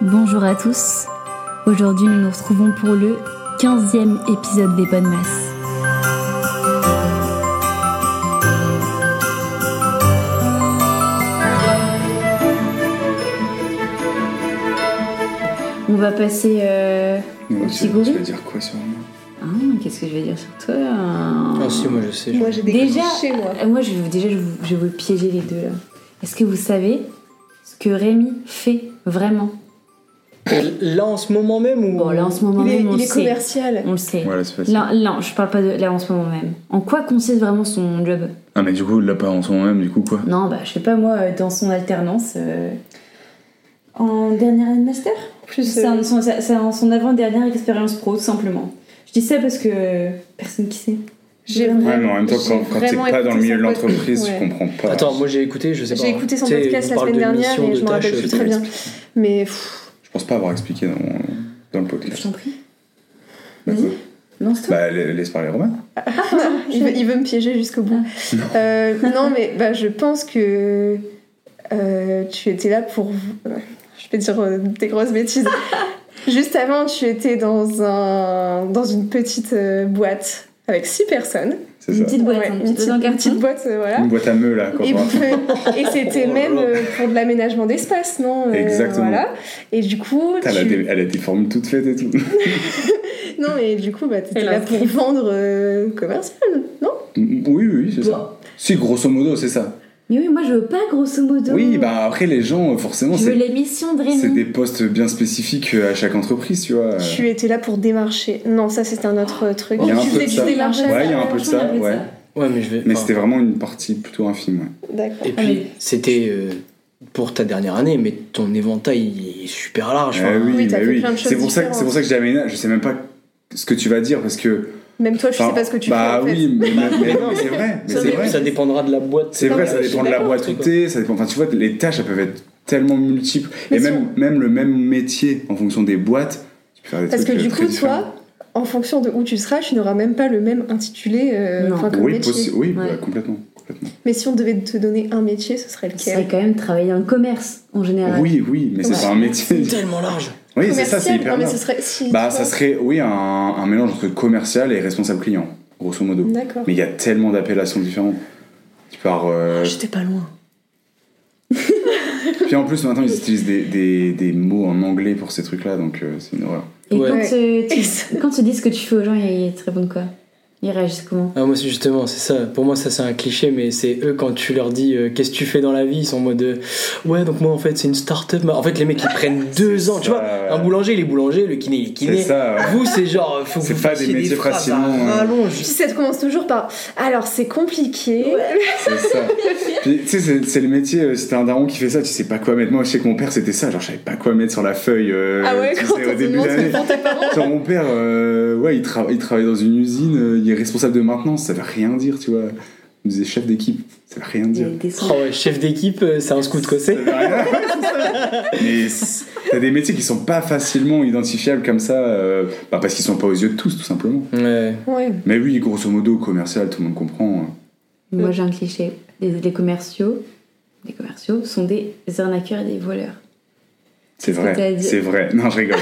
Bonjour à tous. Aujourd'hui, nous nous retrouvons pour le 15e épisode des Bonnes Masses. On va passer euh, Ouais, au tu, petit tu gorille. vas dire quoi sur moi? Ah, Qu'est-ce que je vais dire sur toi? Ah si, moi je sais. je- Moi j'ai des Déjà, clichés moi. euh, moi je déjà, je vais, vous, je vous piéger les deux là. Est-ce que vous savez ce que Rémi fait vraiment? Là en ce moment même ou Bon, là en ce moment Il est, même, on il le est sait. commercial. On le sait. Voilà, c'est facile. Là, non, je parle pas de là en ce moment même. En quoi consiste vraiment son job? Ah, mais du coup, là, pas en ce moment même, du coup, quoi? Non, bah je sais pas moi, euh, dans son alternance. euh, En dernière année de master? Plus, C'est euh, un- son, avant-dernière expérience pro, tout simplement. Je dis ça parce que personne qui sait. J'ai Ouais, mais en même temps, quand, quand t'es pas dans le milieu de l'entreprise, Ouais. tu comprends pas. Attends, moi j'ai écouté, je sais pas. J'ai écouté son podcast la semaine de dernière et je me rappelle plus euh, très bien. Mais pff, Je pense pas avoir expliqué dans, dans le Je podcast. t'en prie. Bah, Vas-y, lance-toi. Bah, la- laisse parler Romain. il, veut, il veut me piéger jusqu'au bout. Euh, non, mais bah, je pense que euh, tu étais là pour. euh, Je vais dire euh, des grosses bêtises. Juste avant, tu étais dans, un, dans une petite euh, boîte avec six personnes. C'est Une ça. petite boîte, Ouais, hein, une, petite petite, boîte en une carton. petite boîte, euh, voilà. Une boîte à meufs, là, quand Et, c'était Oh même euh, pour de l'aménagement d'espace, non Euh, Exactement. Voilà. Et du coup, Elle, a des, elle a des formules toutes faites et tout. non, mais du coup, bah, t'étais là pour vendre euh, commercial, non? Oui, oui, oui, c'est Bon. ça. Si, grosso modo, c'est ça. Mais oui, moi je veux pas grosso modo. Oui, bah après, les gens, forcément, Je veux c'est l'émission de c'est des postes bien spécifiques à chaque entreprise, tu vois. Tu étais là pour démarcher. Non, ça c'était un autre truc. Il y a un tu peu de faisais ça. du démarchage. Ouais, il y a un peu de ça, ouais. Ouais, mais je vais. Mais enfin, c'était vraiment une partie plutôt infime, ouais. D'accord. Et Ah, mais- puis c'était euh, pour ta dernière année, mais ton éventail il est super large. Eh oui, Oui, fait oui. C'est pour ça que différentes. c'est pour ça que j'ai Aména, je sais même pas ce que tu vas dire parce que Même toi, je sais enfin, pas ce que tu bah fais en fait. oui, mais, mais non, c'est vrai, mais ça, c'est dé- vrai. ça dépendra de la boîte. C'est vrai, ça dépend de la boîte où t'es, ça dépend. Enfin, tu vois, les tâches elles peuvent être tellement multiples Mais et si même même le même métier en fonction des boîtes, tu peux faire des Parce que du euh, très coup, différents. toi, en fonction de où tu seras, tu n'auras même pas le même intitulé euh, Non. enfin, comme oui, métier. possi- oui, Ouais. bah, complètement, complètement. Mais si on devait te donner un métier, ce serait Ça serait lequel quand même travailler dans le commerce en général. Oui, oui, mais c'est Ouais. pas un métier. C'est tellement large. Oui, c'est ça, c'est Commercial hyper Non, mais large. ce serait. Si, Bah, ça serait, oui, un, un mélange entre commercial et responsable client, grosso modo. D'accord. Mais il y a tellement d'appellations différentes. Tu pars. euh, J'étais pas loin. Puis en plus, maintenant, ils utilisent des, des, des mots en anglais pour ces trucs-là, donc euh, c'est une horreur. Et Ouais. quand, euh, tu, quand tu dis ce que tu fais aux gens, ils te répondent quoi? Ils réagissent comment Ah, moi, c'est justement, c'est ça. Pour moi, ça, c'est un cliché, mais c'est eux, quand tu leur dis euh, qu'est-ce que tu fais dans la vie, ils sont en mode euh, ouais, donc moi, en fait, c'est une start-up. En fait, les mecs, ils prennent deux ans. Tu vois, ouais. un boulanger, il est boulanger, le kiné, il est C'est kiné. ça, ouais. Vous, c'est genre, faut que C'est pas des métiers facilement, euh. rallonge. Puis ça commence toujours par. Alors, c'est compliqué. C'est ça. Puis, tu sais, c'est- le métier, euh, si t'es un daron qui fait ça, tu sais pas quoi mettre. Moi, je sais que mon père, c'était ça. Genre, je savais pas quoi mettre sur la feuille. euh, Ah ouais, tu quand sais, au te début parents. Genre, mon père, euh, ouais, il travaille dans une usine, responsable de maintenance, ça veut rien dire, tu vois. Me disait chef d'équipe, ça veut rien dire. Oh ouais, chef d'équipe, euh, c'est un scout ça. Mais t'as des métiers qui sont pas facilement identifiables comme ça, euh, bah, parce qu'ils sont pas aux yeux de tous, tout simplement. Ouais. Ouais. Mais oui, grosso modo, commercial, tout le monde comprend. Moi j'ai un cliché. Les, les commerciaux, les commerciaux sont des arnaqueurs et des voleurs. C'est vrai, c'est vrai. Non, je rigole.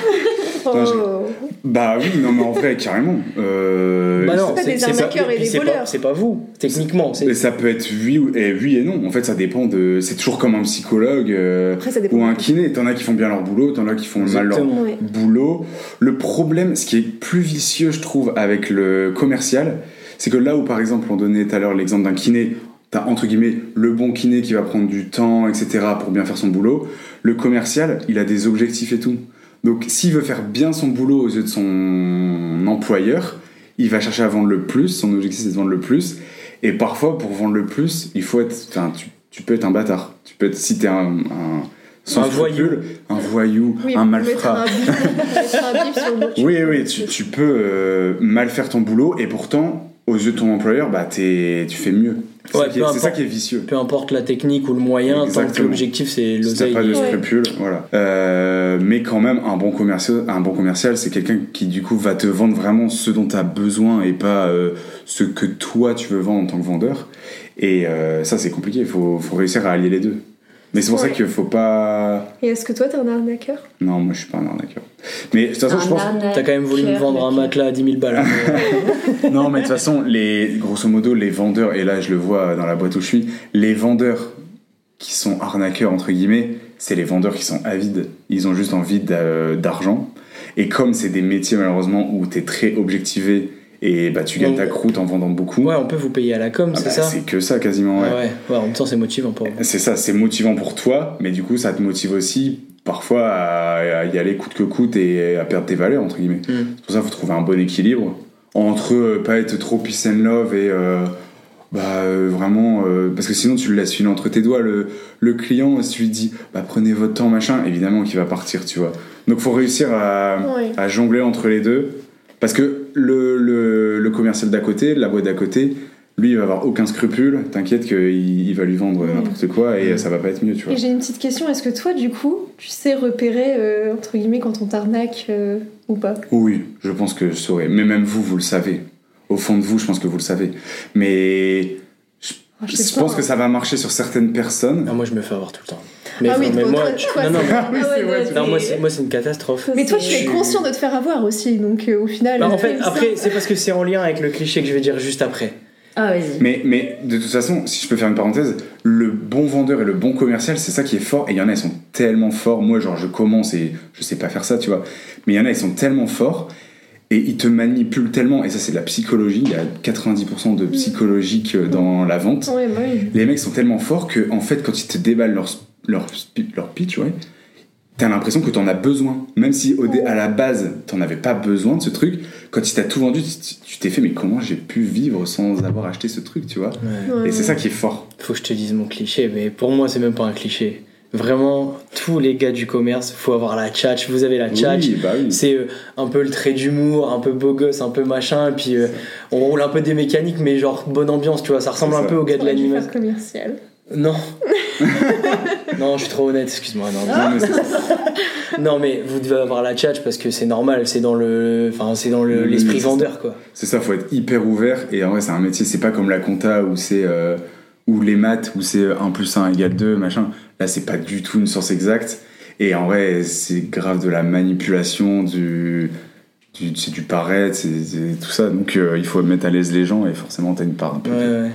Je- Oh. Bah oui, non, mais en vrai, carrément. Euh, Bah non, pas des arnaqueurs et des c'est pas- voleurs. C'est pas vous, techniquement. c'est- Et ça peut être oui, ou- et oui et non. En fait, ça dépend de. C'est toujours comme un psychologue euh, Après, ça dépend. ou un kiné. T'en as qui font bien leur boulot, t'en as qui font mal leur Exactement. Ouais. boulot. Le problème, ce qui est plus vicieux, je trouve, avec le commercial, c'est que là où, par exemple, on donnait tout à l'heure l'exemple d'un kiné, t'as entre guillemets le bon kiné qui va prendre du temps, etc., pour bien faire son boulot. Le commercial, il a des objectifs et tout. Donc, s'il veut faire bien son boulot aux yeux de son employeur, il va chercher à vendre le plus. Son objectif, c'est de vendre le plus. Et parfois, pour vendre le plus, il faut être. Enfin, tu, tu peux être un bâtard. Tu peux être, si t'es un, un, sans Un voyou. scrupule, un voyou, Oui, un malfrat. un. Oui, oui, tu, tu peux euh, mal faire ton boulot et pourtant, aux yeux de ton employeur, bah, t'es- tu fais mieux. C'est Ouais, ça, qui est- ça qui vicieux. Peu importe la technique ou le moyen, tant que Exactement. l'objectif c'est Si l'oseille. pas de Ouais. scrupules, voilà. Euh, mais quand même, un bon commercial, un bon commercial, c'est quelqu'un qui du coup va te vendre vraiment ce dont tu as besoin et pas euh, ce que toi tu veux vendre en tant que vendeur. Et euh, ça, c'est compliqué. Il faut, faut réussir à allier les deux. Mais c'est pour ça qu'il faut pas. Et est-ce que toi, t'es un arnaqueur? Non, moi je suis pas un arnaqueur. Mais de toute façon, je pense. T'as quand même voulu me vendre un matelas à 10 000 balles. hein. Non, mais de toute façon, les, grosso modo, les vendeurs, et là je le vois dans la boîte où je suis, les vendeurs qui sont arnaqueurs, entre guillemets, c'est les vendeurs qui sont avides. Ils ont juste envie d'a- d'argent. Et comme c'est des métiers, malheureusement, où t'es très objectivé et bah, tu gagnes ta croûte en vendant beaucoup, ouais, on peut vous payer à la com, ah c'est bah, ça? c'est que ça quasiment, ouais. ouais. ouais, en même temps, c'est motivant pour. C'est ça, c'est motivant pour toi, mais du coup, ça te motive aussi parfois à, à y aller coûte que coûte et à perdre tes valeurs, entre guillemets. Mm. C'est pour ça qu'il faut trouver un bon équilibre entre euh, pas être trop peace and love et euh, bah, euh, vraiment. euh, parce que sinon, tu le laisses filer entre tes doigts. Le, le client, si tu lui dis bah, prenez votre temps, machin, évidemment qu'il va partir, tu vois. Donc, faut réussir à, à jongler entre les deux. Parce que le, le, le commercial d'à côté, la boîte d'à côté, lui, il va avoir aucun scrupule. T'inquiète qu'il il va lui vendre Mm. n'importe quoi et ça va pas être mieux, tu vois. Et j'ai une petite question, est-ce que toi, du coup, tu sais repérer, euh, entre guillemets, quand on t'arnaque euh, ou pas? Oui, je pense que je saurais. Mais même vous, vous le savez. Au fond de vous, je pense que vous le savez. Mais Ah, je, pense que ça va marcher sur certaines personnes. Ah, moi, je me fais avoir tout le temps. Mais, Ah oui, mais moi, toi- tu- toi, non, non, Ah ouais, vrai, ouais, tu- non, moi, c'est moi, c'est une catastrophe. Mais toi, tu es conscient de te faire avoir aussi, donc euh, au final. Bah, en euh, fait, après, c'est parce que c'est en lien avec le cliché que je vais dire juste après. Ah, vas-y. Mais, mais de toute façon, si je peux faire une parenthèse, le bon vendeur et le bon commercial, c'est ça qui est fort. Et il y en a, ils sont tellement forts. Moi, genre, je commence et je sais pas faire ça, tu vois. Mais il y en a, ils sont tellement forts et ils te manipulent tellement. Et ça, c'est de la psychologie. Il y a 90% de psychologique euh, dans la vente. Bah oui. Les mecs sont tellement forts que, en fait, quand ils te déballent leur, leur, leur pitch, ouais, t'as l'impression que t'en as besoin. Même si au dé- à la base, t'en avais pas besoin de ce truc, quand il t'a tout vendu, tu tu t'es fait, mais comment j'ai pu vivre sans avoir acheté ce truc, tu vois? Ouais, Et c'est ça qui est fort. Faut que je te dise mon cliché, mais pour moi, c'est même pas un cliché. Vraiment, tous les gars du commerce, faut avoir la tchatch. Vous avez la tchatch. Oui, bah oui. C'est euh, un peu le trait d'humour, un peu beau gosse, un peu machin, et puis euh, on roule un peu des mécaniques, mais genre bonne ambiance, tu vois. Ça ressemble C'est un peu au gars de l'animation. commercial. Non. non, je suis trop honnête, excuse-moi. Non, Non, mais c'est- non, mais vous devez avoir la tchatch parce que c'est normal, c'est dans le, enfin, c'est dans le- l'esprit vendeur, quoi. C'est ça, faut être hyper ouvert. Et en vrai, c'est un métier, c'est pas comme la compta où c'est. euh, ou les maths où c'est 1 plus 1 égale 2, machin. Là, c'est pas du tout une source exacte. Et en vrai, c'est grave de la manipulation, du. du- c'est du paraître, c'est c'est tout ça. Donc, euh, il faut mettre à l'aise les gens et forcément, t'as une part un peu Ouais, de- ouais.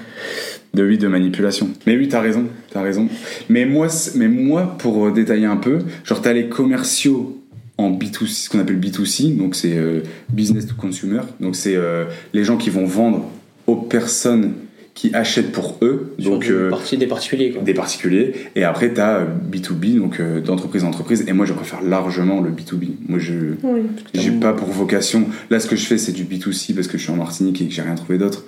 De oui, de manipulation. Mais oui, t'as raison, t'as raison. Mais moi, mais moi, pour euh, détailler un peu, genre t'as les commerciaux en B2C, ce qu'on appelle B2C, donc c'est euh, business to consumer, donc c'est euh, les gens qui vont vendre aux personnes qui achètent pour eux, Sur donc euh, des particuliers, quoi. des particuliers, et après t'as euh, B2B, donc euh, d'entreprise à entreprise, et moi je préfère largement le B2B. Moi je Oui. j'ai pas pour vocation. Là, ce que je fais, c'est du B2C parce que je suis en Martinique et que j'ai rien trouvé d'autre.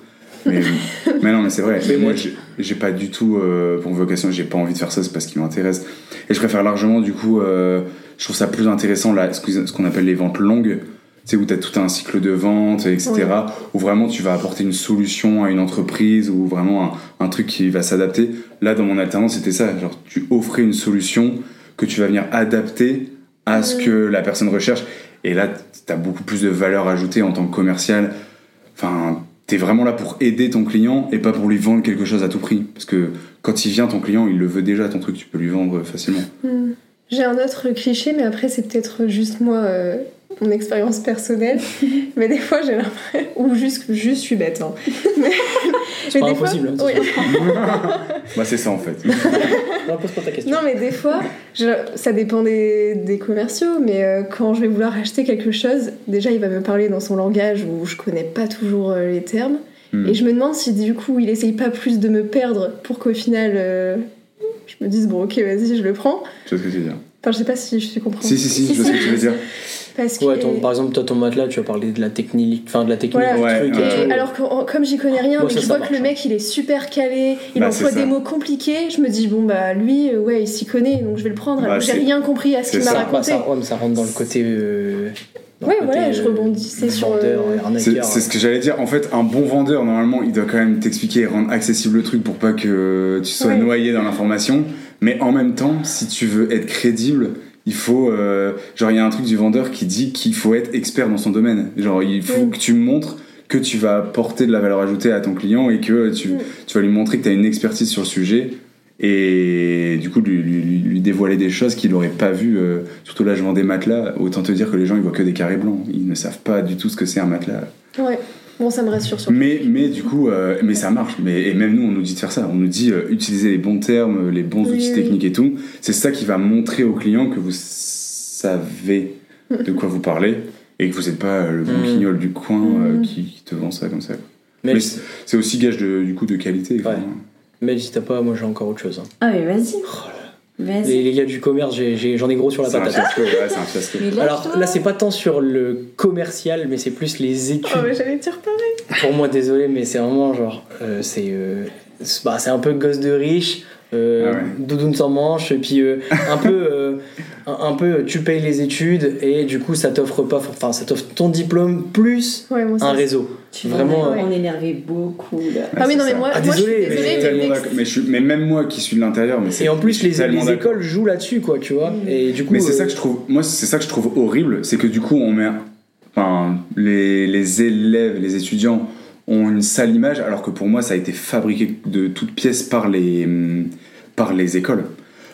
Mais, mais non, mais c'est vrai. Mais moi, j'ai- pas du tout euh, pour vocation, j'ai pas envie de faire ça, c'est parce qu'il m'intéresse. Et je préfère largement, du coup, euh, je trouve ça plus intéressant, là, ce qu'on appelle les ventes longues. Tu sais, où tu as tout un cycle de vente, etc. Ouais. Où vraiment tu vas apporter une solution à une entreprise ou vraiment un, un truc qui va s'adapter. Là, dans mon alternance, c'était ça. Genre, tu offrais une solution que tu vas venir adapter à ce que la personne recherche. Et là, tu as beaucoup plus de valeur ajoutée en tant que commercial. Enfin, tu es vraiment là pour aider ton client et pas pour lui vendre quelque chose à tout prix. Parce que quand il vient, ton client, il le veut déjà, ton truc, tu peux lui vendre facilement. Hmm. J'ai un autre cliché, mais après, c'est peut-être juste moi, euh, mon expérience personnelle. mais des fois, j'ai l'impression. Ou juste, juste, je suis bête. hein. mais C'est pas des fois- hein, oui. Bah, c'est ça en fait. Non, pose pas ta question. Non, mais des fois, je- ça dépend des, des commerciaux, mais euh, quand je vais vouloir acheter quelque chose, déjà, il va me parler dans son langage où je connais pas toujours euh, les termes. Hmm. Et je me demande si du coup, il essaye pas plus de me perdre pour qu'au final, euh, je me dise, bon, ok, vas-y, je le prends. Tu vois ce que tu veux dire? Enfin, je sais pas si je suis compréhensible. Si, si, si, je vois ce que tu veux dire. Parce que. Ouais, ton- par exemple, toi, ton matelas, tu as parlé de la technique, enfin de la technique Voilà. du truc Ouais, et ouais. tout. Et alors que en- comme j'y connais rien, Moi, mais ça, je vois que le mec il est super calé, il Bah, emploie des ça. mots compliqués, je me dis bon bah lui euh, ouais il s'y connaît donc je vais le prendre Bah, alors que j'ai rien compris à ce qu'il m'a ça. Bah, raconté. ça, ouais, mais ça rentre dans le côté. euh, Ouais, voilà, je euh, rebondissais sur, vendeur euh, C'est ce que j'allais dire. En fait, un bon vendeur, normalement, il doit quand même t'expliquer et rendre accessible le truc pour pas que tu sois Ouais. noyé dans l'information. Mais en même temps, si tu veux être crédible, il faut. euh, genre, il y a un truc du vendeur qui dit qu'il faut être expert dans son domaine. Genre, il faut que tu montres que tu vas apporter de la valeur ajoutée à ton client et que tu, tu vas lui montrer que tu as une expertise sur le sujet. Et du coup lui, lui- lui- lui dévoiler des choses qu'il n'aurait pas vues. euh, surtout là, je vends des matelas. Autant te dire que les gens ils voient que des carrés blancs. Ils ne savent pas du tout ce que c'est un matelas. Ouais. Bon, ça me rassure sur Mais, mais du coup, euh, mais ça marche. Mais, et même nous, on nous dit de faire ça. On nous dit euh, utiliser les bons termes, les bons Oui, outils oui. techniques et tout. C'est ça qui va montrer au client que vous savez de quoi vous parlez et que vous n'êtes pas euh, le bon Mm. quignol du coin euh, Mm. qui, qui te vend ça comme ça. Mais, Mais C'est aussi gage de, du coup de qualité. Ouais. Mais si t'as pas, moi j'ai encore autre chose. hein. Ah, mais vas-y. Oh Vas-y. Les, les gars du commerce, j'ai- j'ai- j'en ai, gros sur la C'est un patate. fiasco. Ouais, c'est un fiasco. Mais Alors là, c'est pas tant sur le commercial, mais c'est plus les études. Oh, mais j'allais dire pareil. Pour moi, désolé, mais c'est vraiment genre. euh, c'est euh, c'est bah, c'est un peu gosse de riche, euh, Ah ouais. doudoune sans manche, et puis euh, un peu. euh, un, un peu, tu payes les études, et du coup, ça t'offre pas. Enfin, ça t'offre ton diplôme plus Ouais, moi, ça, un réseau. Tu Vraiment, on énervait beaucoup là. Ah oui, non, mais moi, Ah, moi je suis désolé, Mais, je mais d'accord. mais, je suis- mais même moi qui suis de l'intérieur, mais Et en plus, les, les écoles jouent là-dessus, quoi, tu vois. Et du coup. Mais c'est ça euh, que je trouve, moi c'est ça que je trouve horrible, c'est que du coup on met, enfin les, les élèves, les étudiants ont une sale image, alors que pour moi ça a été fabriqué de toutes pièces par les, hum, par les écoles.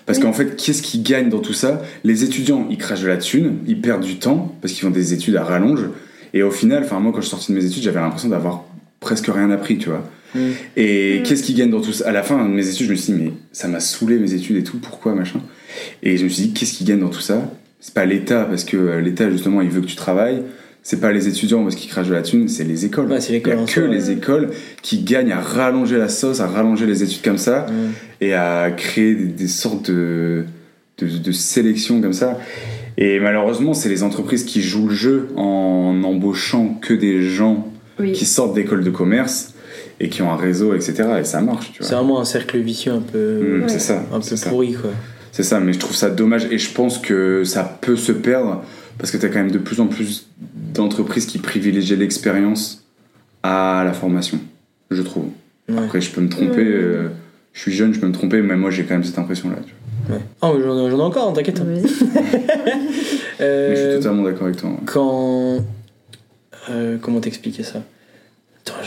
Parce Oui. qu'en fait, qu'est-ce qui gagne dans tout ça? Les étudiants, ils crachent de la thune, ils perdent du temps parce qu'ils font des études à rallonge. Et au final, enfin moi quand je suis sorti de mes études, j'avais l'impression d'avoir presque rien appris, tu vois. Mm. Et Mm. qu'est-ce qui gagne dans tout ça? À la fin de mes études, je me suis dit, mais ça m'a saoulé mes études et tout, pourquoi machin? Et je me suis dit, qu'est-ce qui gagne dans tout ça? C'est pas l'État, parce que euh, l'État, justement, il veut que tu travailles. C'est pas les étudiants parce qu'ils crachent de la thune, c'est les écoles. Ouais, c'est Il y l'école a que soi, les ouais. écoles qui gagnent à rallonger la sauce, à rallonger les études comme ça, et à créer des, des sortes de, de, de sélections comme ça. Et malheureusement, c'est les entreprises qui jouent le jeu en embauchant que des gens Oui. qui sortent d'écoles de commerce et qui ont un réseau, etc. Et ça marche, tu C'est vraiment un cercle vicieux un peu. Mm, Ouais. C'est ça, Un peu ça. pourri, quoi. C'est ça, mais je trouve ça dommage et je pense que ça peut se perdre parce que tu as quand même de plus en plus d'entreprises qui privilégient l'expérience à la formation, je trouve. Ouais. Après, je peux me tromper, Ouais. euh, je suis jeune, je peux me tromper, mais moi j'ai quand même cette impression-là. Ouais. Ah, mais j'en ai encore, hein, t'inquiète. Vas-y. Mais je suis Euh, totalement d'accord avec toi. quand. euh, comment t'expliquer ça?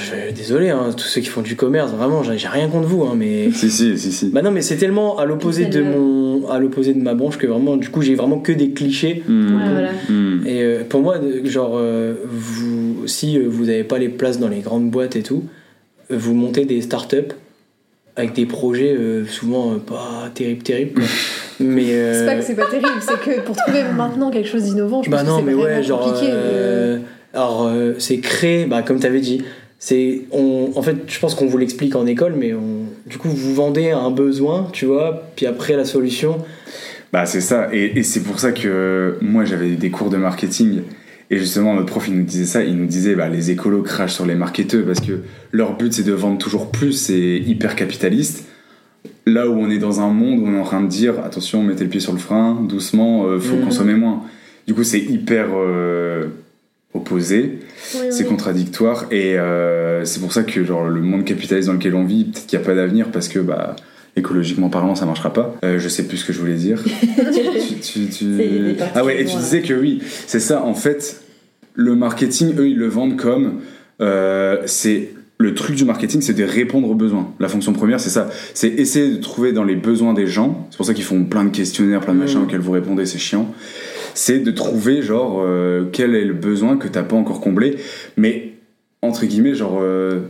Je... Désolé, hein, tous ceux qui font du commerce, vraiment, j'ai rien contre vous, hein, mais. Si, si, si, si. Bah non, mais c'est tellement à l'opposé de Celle-là. mon, à l'opposé de ma branche que vraiment, du coup, j'ai vraiment que des clichés. Hmm. Ouais, voilà. Hmm. Et euh, pour moi, genre, euh, vous, si euh, vous n'avez pas les places dans les grandes boîtes et tout, euh, vous montez des startups avec des projets euh, souvent euh, pas terribles, terribles. mais euh, C'est pas que c'est pas terrible, c'est que pour trouver maintenant quelque chose d'innovant, je bah pense non, que mais c'est ouais, vraiment genre, compliqué. euh, alors euh, c'est créé, bah comme t'avais dit. C'est, on, en fait, je pense qu'on vous l'explique en école, mais on, du coup, vous vendez un besoin, tu vois, puis après la solution. Bah c'est ça, et, et c'est pour ça que moi j'avais des cours de marketing, et justement notre prof il nous disait ça, il nous disait bah, les écolos crachent sur les marketeurs parce que leur but c'est de vendre toujours plus, c'est hyper capitaliste. Là où on est dans un monde où on est en train de dire attention mettez le pied sur le frein, doucement, euh, faut Mhm. consommer moins. Du coup c'est hyper euh, opposé, Oui, c'est contradictoire, et euh, c'est pour ça que genre, le monde capitaliste dans lequel on vit, peut-être qu'il n'y a pas d'avenir parce que bah écologiquement parlant ça marchera pas. Euh, je sais plus ce que je voulais dire. Tu- Ah ouais, et tu moi. disais que oui, c'est ça, en fait, le marketing, eux, ils le vendent comme. euh, c'est Le truc du marketing, c'est de répondre aux besoins. La fonction première, c'est ça. C'est essayer de trouver dans les besoins des gens. C'est pour ça qu'ils font plein de questionnaires, plein de machins Mhm. auxquels vous répondez, c'est chiant. C'est de trouver, genre, euh, quel est le besoin que t'as pas encore comblé. Mais, entre guillemets, genre. euh,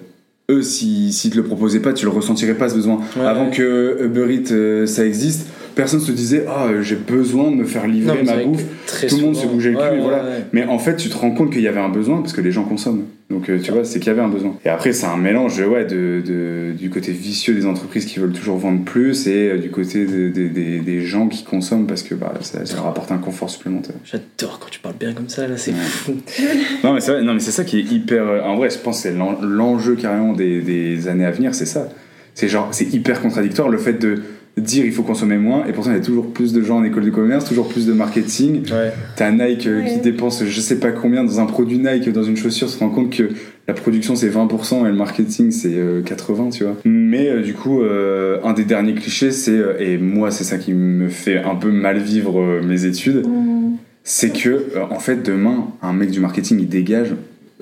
eux, s'ils si, te le proposaient pas, tu le ressentirais pas ce besoin. Ouais, Avant ouais. que Uber Eats, euh, ça existe, personne se disait Ah, j'ai besoin de me faire livrer Non, ma bouffe. tout le monde se bougeait le cul, Ouais, et voilà. ouais, ouais. Mais en fait, tu te rends compte qu'il y avait un besoin parce que les gens consomment. Donc, euh, tu vois, c'est qu'il y avait un besoin. Et après, c'est un mélange ouais, de, de- du côté vicieux des entreprises qui veulent toujours vendre plus et euh, du côté de- de- des- des gens qui consomment parce que bah, ça, ça leur apporte un confort supplémentaire. J'adore quand tu parles bien comme ça, là, c'est Ouais. fou. Non, mais c'est non, mais c'est ça qui est hyper. euh, En vrai, je pense que c'est l'en- l'enjeu carrément des, des années à venir, c'est ça. C'est genre, c'est hyper contradictoire le fait de dire il faut consommer moins et pourtant il y a toujours plus de gens en école de commerce, toujours plus de marketing. Ouais. T'as Nike euh, qui dépense je sais pas combien dans un produit Nike, dans une chaussure, tu te rends compte que la production c'est 20% et le marketing c'est euh, 80, tu vois. Mais euh, du coup, euh, un des derniers clichés, c'est, euh, et moi c'est ça qui me fait un peu mal vivre euh, mes études, Mmh. c'est que euh, en fait demain, un mec du marketing il dégage,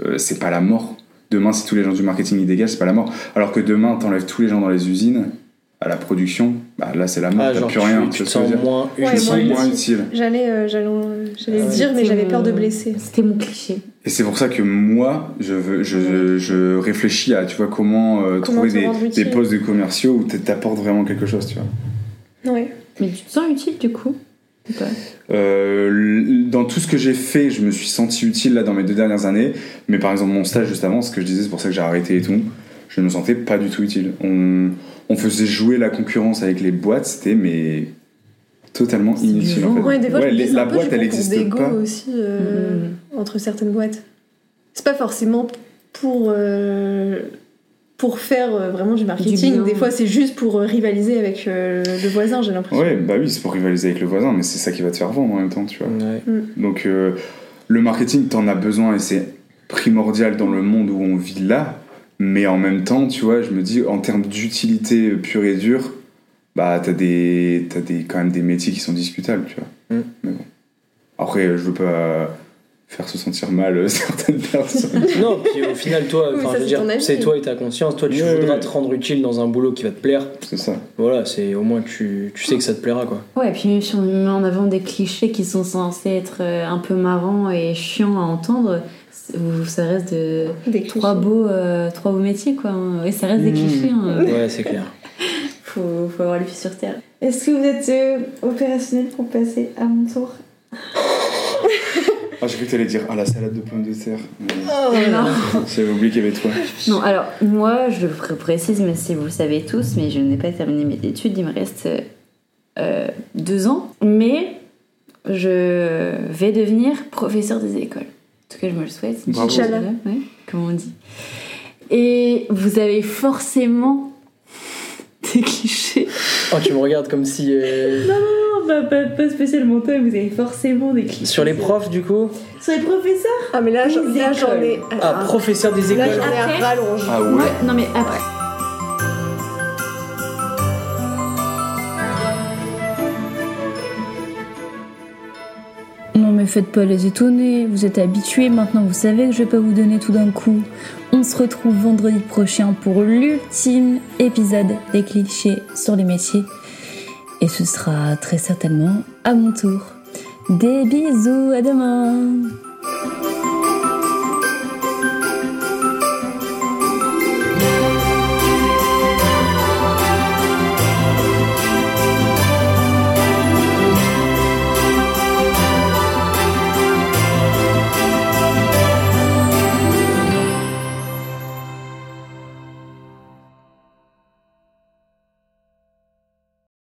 euh, c'est pas la mort. Demain, si tous les gens du marketing ils dégagent, c'est pas la mort. Alors que demain, t'enlèves tous les gens dans les usines, à la production, bah là c'est la mort, Ah, t'as plus rien. tu, tu te sens moins Ouais, moins moins utile. J'allais euh, j'allais j'allais le Ouais. dire, mais j'avais peur de blesser. C'était mon cliché. Et c'est pour ça que moi, je, veux, je, je réfléchis à, tu vois, comment, euh, Comment trouver des, des utile. postes de commerciaux où t'apportes vraiment quelque chose, tu vois. Ouais. Mais tu te sens utile du coup Euh, dans tout ce que j'ai fait, je me suis senti utile là dans mes deux dernières années. Mais par exemple, mon stage juste avant, ce que je disais, c'est pour ça que j'ai arrêté et tout, je ne me sentais pas du tout utile. On, on faisait jouer la concurrence avec les boîtes, c'était mais totalement inutile en fait. Ouais, des fois, Ouais, les- la un peu boîte, elle concours existe d'ego pas. aussi euh, Mhm. entre certaines boîtes. C'est pas forcément pour euh, pour faire euh, vraiment du marketing. des fois, c'est juste pour euh, rivaliser avec euh, le voisin, j'ai l'impression. Ouais, bah oui, c'est pour rivaliser avec le voisin, mais c'est ça qui va te faire vendre en même temps, tu vois. Ouais. Donc euh, le marketing, t'en as besoin et c'est primordial dans le monde où on vit là. Mais en même temps, tu vois, je me dis, en termes d'utilité pure et dure, bah t'as des, t'as des, quand même des métiers qui sont discutables, tu vois. Mm. Mais bon. Après, je veux pas faire se sentir mal euh, certaines personnes. Non, puis au final, toi, Oui, enfin, ça, je veux c'est toi et ta conscience. Toi, tu Ouais, voudras ouais. te rendre utile dans un boulot qui va te plaire. c'est ça. Voilà, c'est au moins tu, tu sais que ça te plaira, quoi. Ouais, et puis si on met en avant des clichés qui sont censés être euh, un peu marrants et chiants à entendre, ça reste de Des trois beaux, euh, trois beaux métiers quoi. hein. Et ça reste des Mmh. clichés. hein. Ouais, c'est clair. Faut, faut avoir les pieds sur terre. Est-ce que vous êtes euh, opérationnel pour passer à mon tour? Ah, j'ai cru que t'allais dire, ah, la salade de pommes de terre. Mais Oh, Non. J'avais oublié qu'il y avait toi. Non, alors moi, je précise, mais si vous le savez tous, mais je n'ai pas terminé mes études, il me reste euh, deux ans. Mais je vais devenir professeur des écoles. En tout cas, je me le souhaite. Inch'Allah. Ouais, comme on dit. Et vous avez forcément des clichés. Oh, tu me regardes comme si. euh, Non, pas, pas, pas spécialement toi, vous avez forcément des clichés. Sur les profs, du coup Sur les professeurs Ah, mais là, j'en là, ai. Ah, professeur des Là, écoles. j'en ai Après- à rallonge. Ah ouais Ouais, non mais après. Faites pas les étonner, vous êtes habitués, maintenant vous savez que je vais pas vous donner tout d'un coup. On se retrouve vendredi prochain pour l'ultime épisode des clichés sur les métiers. Et ce sera très certainement à mon tour. Des bisous, à demain